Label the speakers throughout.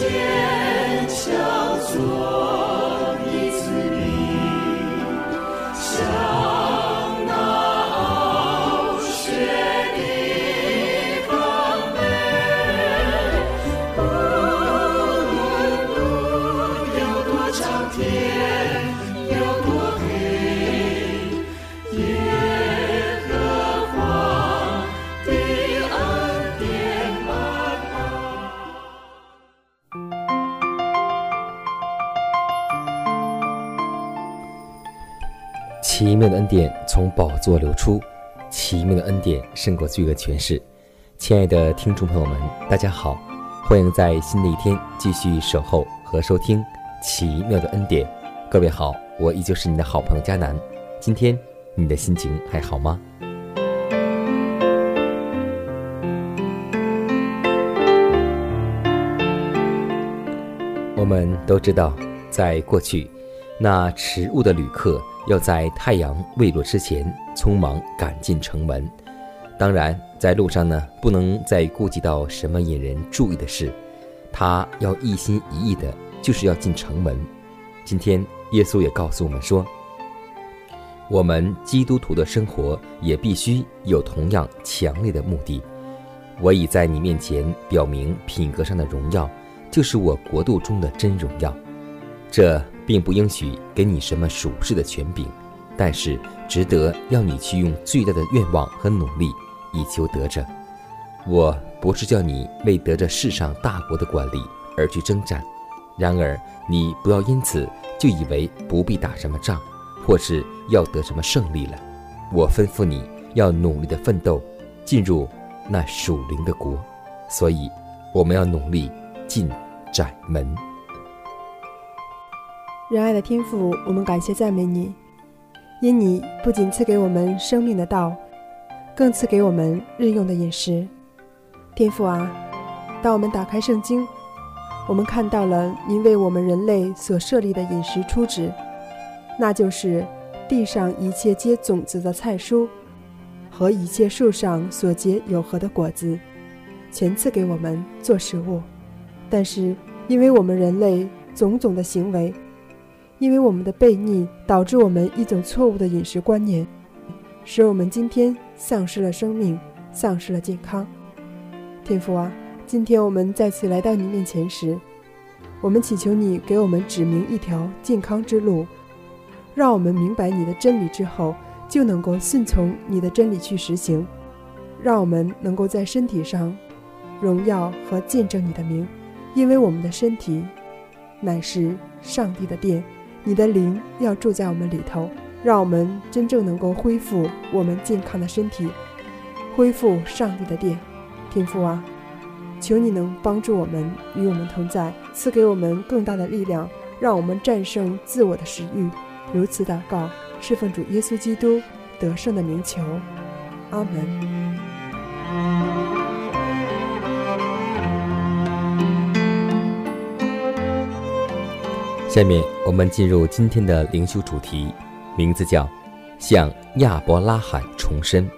Speaker 1: 奇典从宝座流出，奇妙的恩典胜过罪恶权势。亲爱的听众朋友们，大家好，欢迎在新的一天继续守候和收听奇妙的恩典。各位好，我依旧是你的好朋友佳南。今天你的心情还好吗？我们都知道，在过去，那迟误的旅客。要在太阳未落之前匆忙赶进城门。当然，在路上呢，不能再顾及到什么引人注意的事，他要一心一意的，就是要进城门。今天，耶稣也告诉我们说，我们基督徒的生活也必须有同样强烈的目的。我已在你面前表明品格上的荣耀，就是我国度中的真荣耀。这。并不应许给你什么属世的权柄，但是值得要你去用最大的愿望和努力以求得着。我不是叫你为得着世上大国的管理而去征战，然而你不要因此就以为不必打什么仗，或是要得什么胜利了。我吩咐你要努力的奋斗，进入那属灵的国。所以我们要努力进窄门。
Speaker 2: 仁爱的天父，我们感谢赞美你，因你不仅赐给我们生命的道，更赐给我们日用的饮食。天父啊，当我们打开圣经，我们看到了您为我们人类所设立的饮食初旨，那就是地上一切结种子的菜蔬和一切树上所结有核的果子，全赐给我们做食物。但是因为我们人类种种的行为，因为我们的悖逆，导致我们一种错误的饮食观念，使我们今天丧失了生命，丧失了健康。天父啊，今天我们再次来到你面前时，我们祈求你给我们指明一条健康之路，让我们明白你的真理之后，就能够顺从你的真理去实行，让我们能够在身体上荣耀和见证你的名，因为我们的身体乃是上帝的殿。你的灵要住在我们里头，让我们真正能够恢复我们健康的身体，恢复上帝的殿。天父啊，求你能帮助我们，与我们同在，赐给我们更大的力量，让我们战胜自我的食欲。如此祷告，侍奉主耶稣基督得胜的名求，阿门。
Speaker 1: 下面我们进入今天的灵修主题，名字叫“向亚伯拉罕重申”。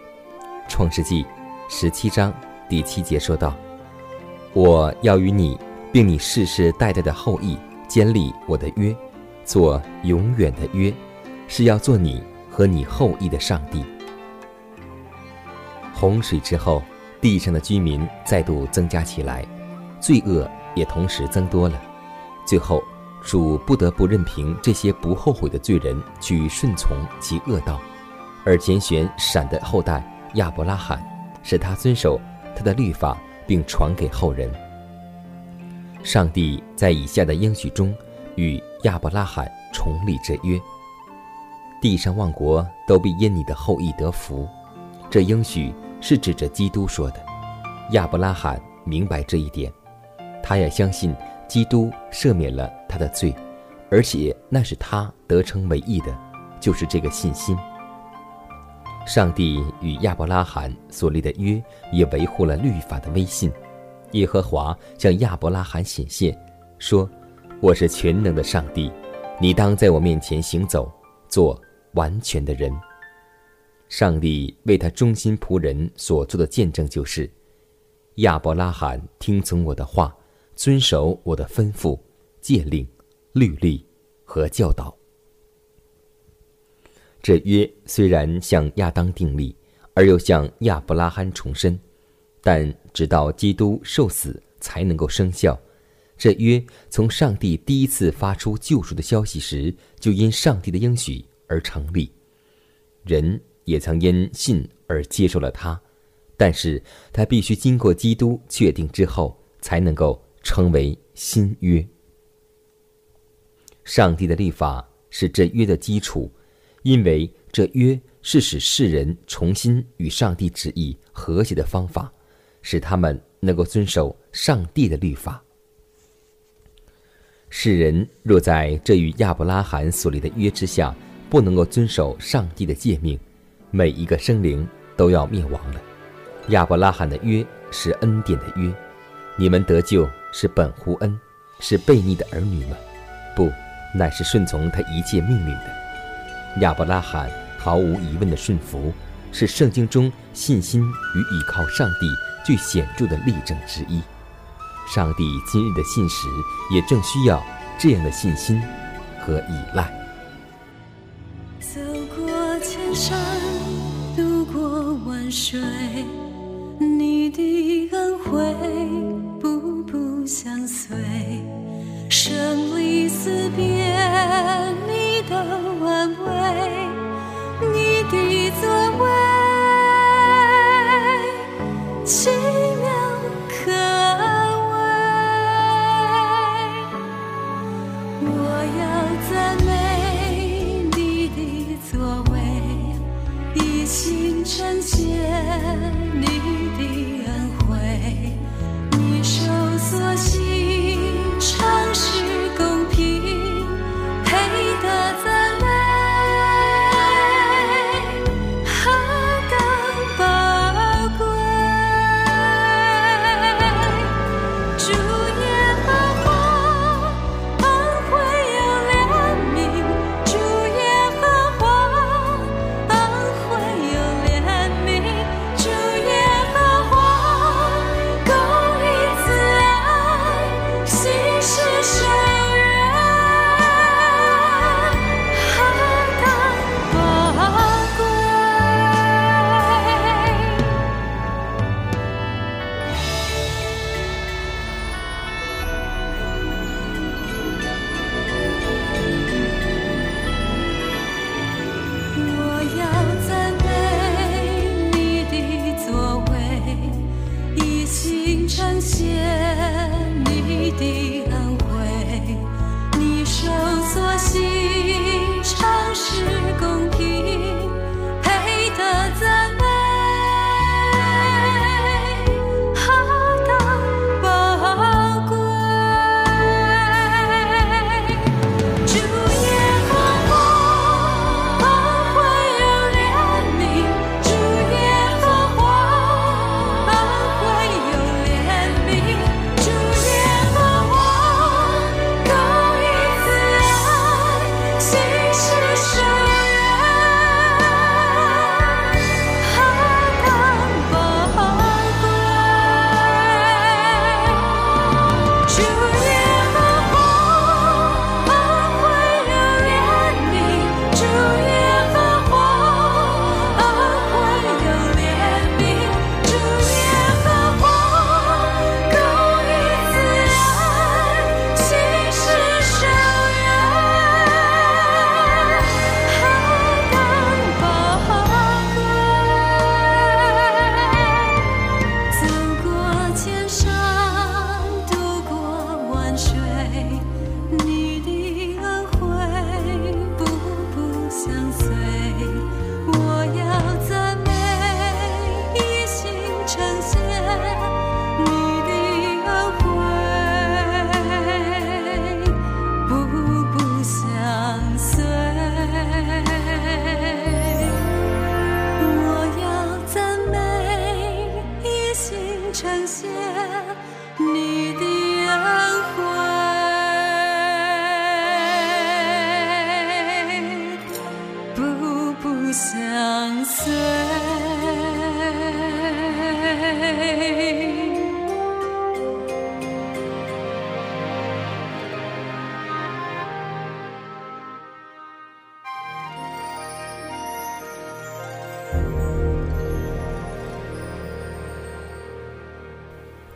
Speaker 1: 创世纪十七章第七节说道：“我要与你，并你世世代代的后裔建立我的约，做永远的约，是要做你和你后裔的上帝。”洪水之后，地上的居民再度增加起来，罪恶也同时增多了，最后。主不得不任凭这些不后悔的罪人去顺从其恶道，而拣选闪的后代亚伯拉罕，使他遵守他的律法，并传给后人。上帝在以下的应许中与亚伯拉罕重立这约。地上万国都必因你的后裔得福。这应许是指着基督说的。亚伯拉罕明白这一点，他也相信基督赦免了他的罪，而且那是他得成为义的，就是这个信心。上帝与亚伯拉罕所立的约也维护了律法的威信。耶和华向亚伯拉罕显现，说：“我是全能的上帝，你当在我面前行走，做完全的人。”上帝为他忠心仆人所做的见证就是：亚伯拉罕听从我的话，遵守我的吩咐、诫令、律例和教导。这约虽然向亚当订立，而又向亚伯拉罕重申，但直到基督受死才能够生效。这约从上帝第一次发出救赎的消息时，就因上帝的应许而成立。人也曾因信而接受了它，但是它必须经过基督确定之后，才能够称为新约。上帝的立法是这约的基础。因为这约是使世人重新与上帝旨意和谐的方法，使他们能够遵守上帝的律法。世人若在这与亚伯拉罕所立的约之下，不能够遵守上帝的诫命，每一个生灵都要灭亡了。亚伯拉罕的约是恩典的约，你们得救是本乎恩，是悖逆的儿女吗？不，乃是顺从他一切命令的。亚伯拉罕毫无疑问的顺服，是圣经中信心与倚靠上帝最显著的例证之一。上帝今日的信实也正需要这样的信心和依赖。
Speaker 3: 走过千山，渡过万水，你的恩惠醉，生离死别，你的安慰，你的作为，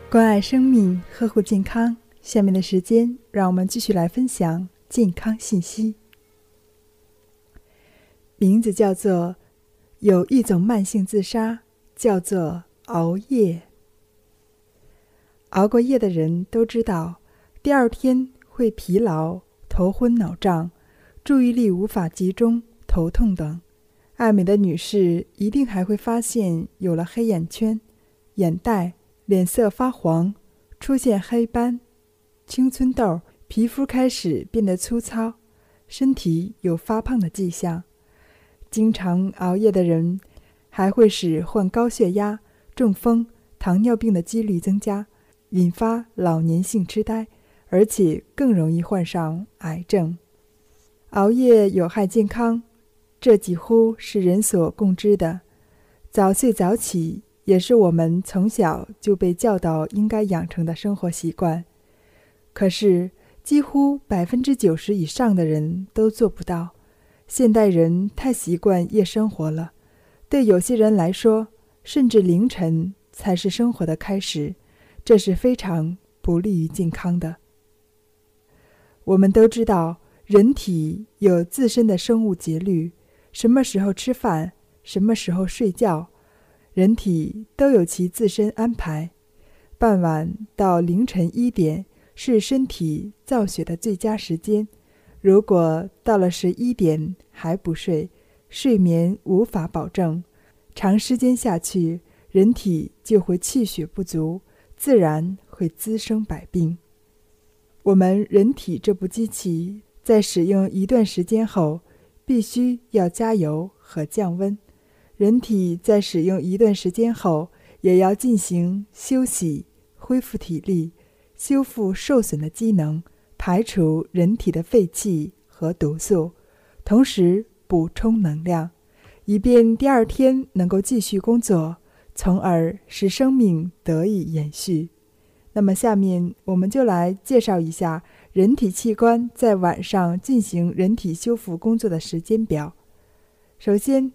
Speaker 4: 关爱生命，呵护健康。下面的时间，让我们继续来分享健康信息。名字叫做有一种慢性自杀，叫做熬夜。熬过夜的人都知道，第二天会疲劳、头昏脑胀、注意力无法集中、头痛等。爱美的女士一定还会发现有了黑眼圈、眼袋。脸色发黄，出现黑斑、青春痘，皮肤开始变得粗糙，身体有发胖的迹象。经常熬夜的人，还会使患高血压、中风、糖尿病的几率增加，引发老年性痴呆，而且更容易患上癌症。熬夜有害健康，这几乎是人所共知的。早睡早起。也是我们从小就被教导应该养成的生活习惯，可是几乎百分之九十以上的人都做不到。现代人太习惯夜生活了，对有些人来说，甚至凌晨才是生活的开始，这是非常不利于健康的。我们都知道，人体有自身的生物节律，什么时候吃饭，什么时候睡觉。人体都有其自身安排，傍晚到凌晨一点是身体造血的最佳时间。如果到了十一点还不睡，睡眠无法保证，长时间下去，人体就会气血不足，自然会滋生百病。我们人体这部机器在使用一段时间后，必须要加油和降温。人体在使用一段时间后，也要进行休息、恢复体力、修复受损的机能、排除人体的废气和毒素，同时补充能量，以便第二天能够继续工作，从而使生命得以延续。那么，下面我们就来介绍一下人体器官在晚上进行人体修复工作的时间表。首先，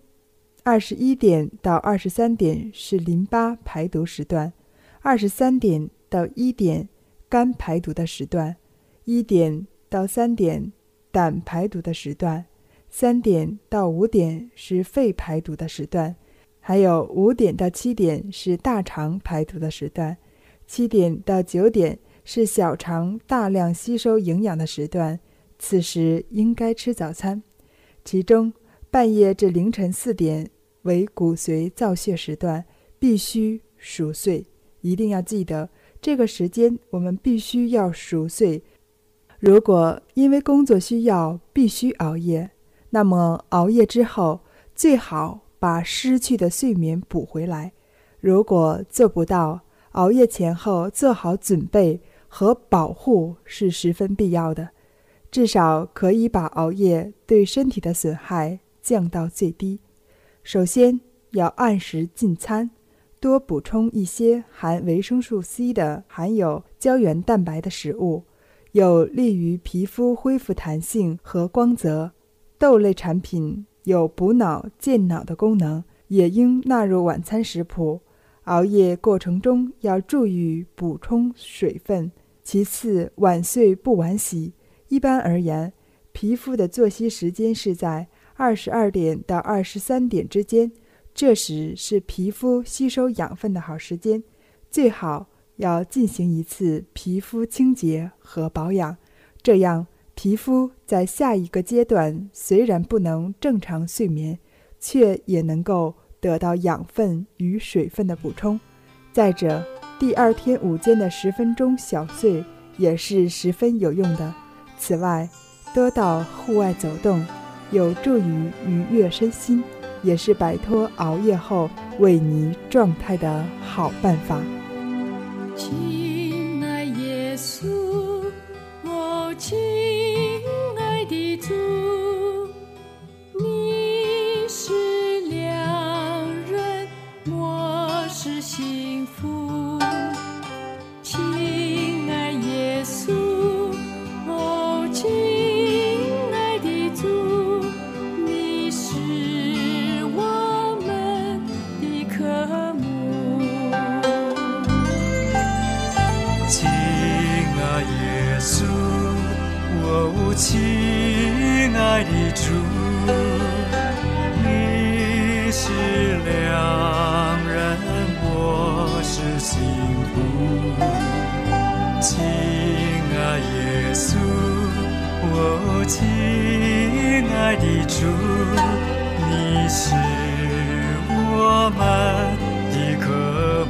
Speaker 4: 二十一点到二十三点是淋巴排毒时段，二十三点到一点肝排毒的时段，一点到三点胆排毒的时段，三点到五点是肺排毒的时段，还有五点到七点是大肠排毒的时段，七点到九点是小肠大量吸收营养的时段，此时应该吃早餐，其中。半夜至凌晨四点为骨髓造血时段，必须熟睡。一定要记得这个时间，我们必须要熟睡。如果因为工作需要必须熬夜，那么熬夜之后最好把失去的睡眠补回来。如果做不到，熬夜前后做好准备和保护是十分必要的，至少可以把熬夜对身体的损害。降到最低。首先要按时进餐，多补充一些含维生素 C 的、含有胶原蛋白的食物，有利于皮肤恢复弹性和光泽。豆类产品有补脑健脑的功能，也应纳入晚餐食谱。熬夜过程中要注意补充水分。其次，晚睡不晚洗。一般而言，皮肤的作息时间是在。二十二点到二十三点之间，这时是皮肤吸收养分的好时间，最好要进行一次皮肤清洁和保养，这样皮肤在下一个阶段虽然不能正常睡眠，却也能够得到养分与水分的补充。再者，第二天午间的十分钟小睡也是十分有用的。此外，多到户外走动。有助于愉悦身心，也是摆脱熬夜后萎靡状态的好办法。
Speaker 3: 情。亲爱的主，你是
Speaker 5: 良人，我是幸福。亲爱耶稣，我亲爱的主，你是我们的渴慕。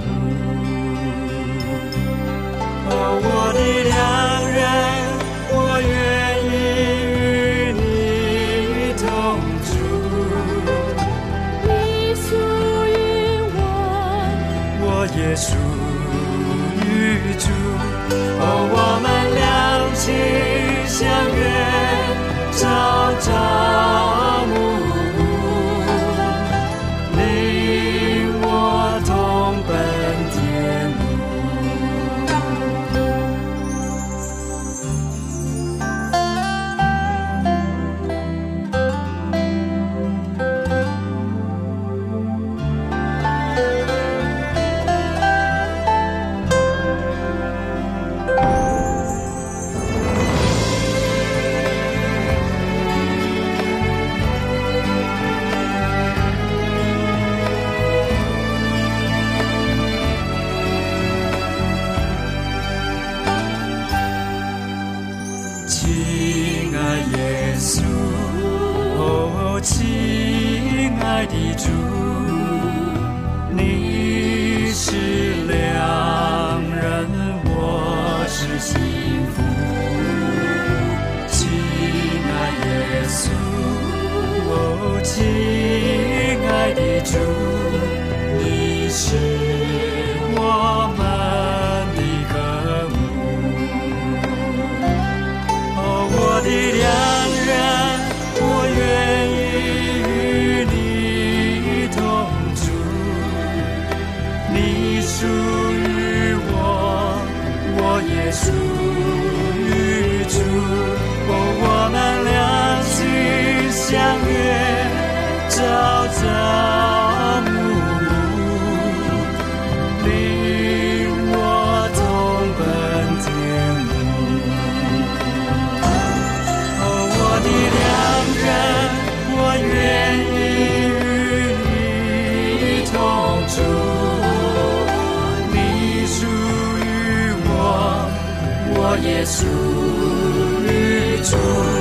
Speaker 5: 哦，我的
Speaker 3: 属于
Speaker 5: 主。稣，哦，亲爱的主，你是属于主。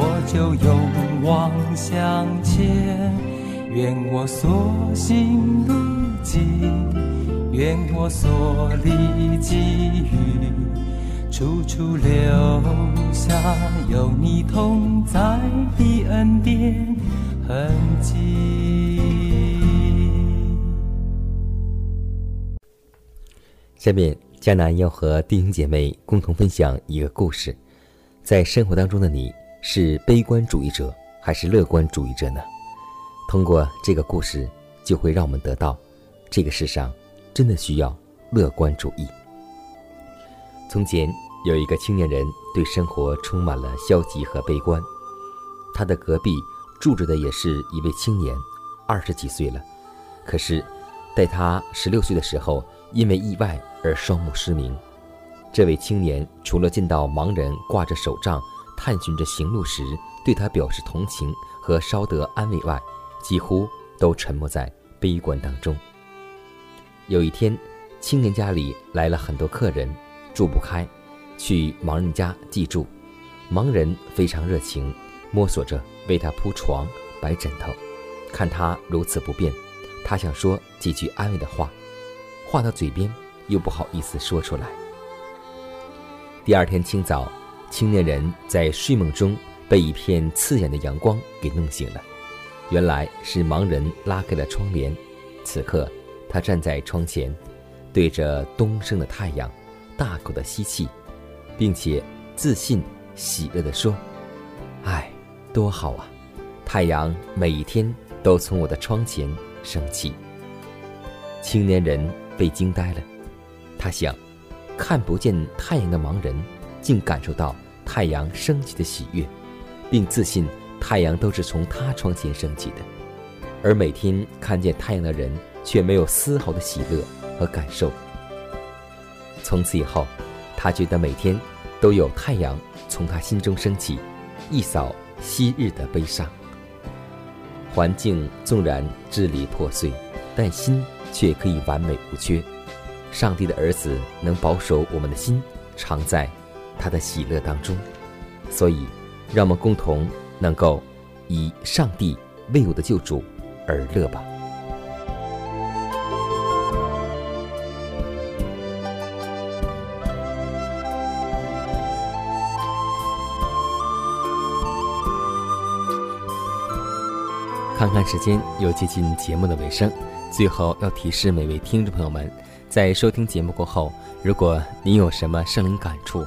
Speaker 5: 我就勇往向前。愿我所行路径，愿我所历际遇，处处留下有你同在的恩典痕迹。
Speaker 1: 下面，迦南要和弟兄姐妹共同分享一个故事，在生活当中的你是悲观主义者还是乐观主义者呢？通过这个故事，就会让我们得到，这个世上真的需要乐观主义。从前有一个青年人，对生活充满了消极和悲观。他的隔壁住着的也是一位青年，二十几岁了，可是，在他十六岁的时候，因为意外而双目失明。这位青年除了见到盲人挂着手杖探寻着行路时对他表示同情和稍得安慰外，几乎都沉没在悲观当中。有一天，青年家里来了很多客人。住不开，去盲人家寄住。盲人非常热情，摸索着为他铺床、摆枕头。看他如此不便，他想说几句安慰的话，话到嘴边又不好意思说出来。第二天清早，青年人在睡梦中被一片刺眼的阳光给弄醒了。原来是盲人拉开了窗帘。此刻，他站在窗前，对着东升的太阳。大口的吸气，并且自信喜乐地说：“哎，多好啊！太阳每一天都从我的窗前升起。”青年人被惊呆了，他想，看不见太阳的盲人竟感受到太阳升起的喜悦，并自信太阳都是从他窗前升起的，而每天看见太阳的人却没有丝毫的喜乐和感受。从此以后，他觉得每天都有太阳从他心中升起，一扫昔日的悲伤。环境纵然支离破碎，但心却可以完美无缺。上帝的儿子能保守我们的心，常在他的喜乐当中。所以，让我们共同能够以上帝为我的救主而乐吧。看看时间，又接近节目的尾声。最后要提示每位听众朋友们，在收听节目过后，如果您有什么生灵感触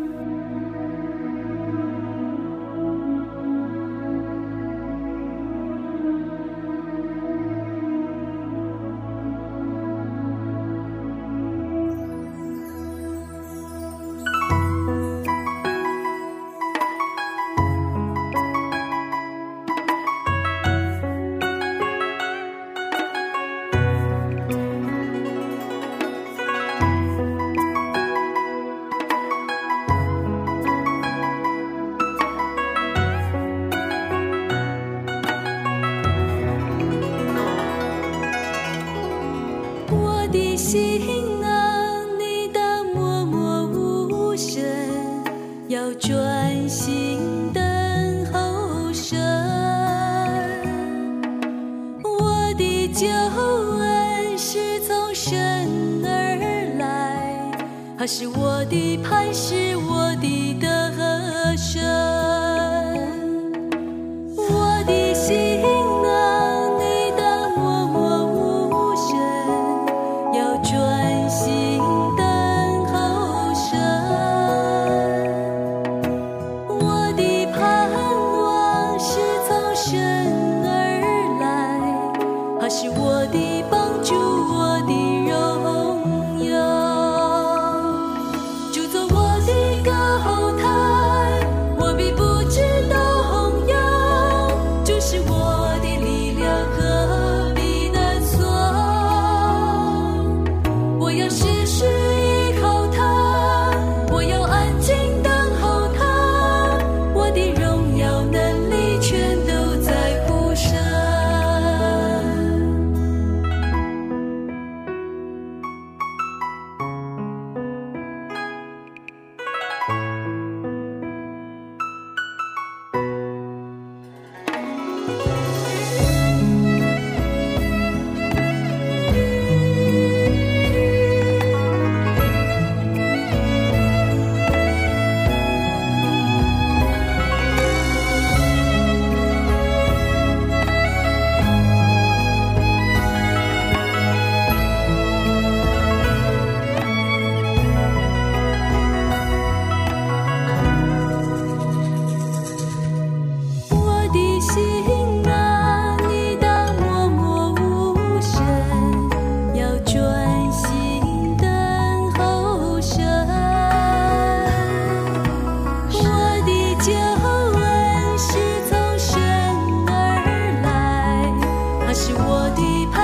Speaker 3: 是我的。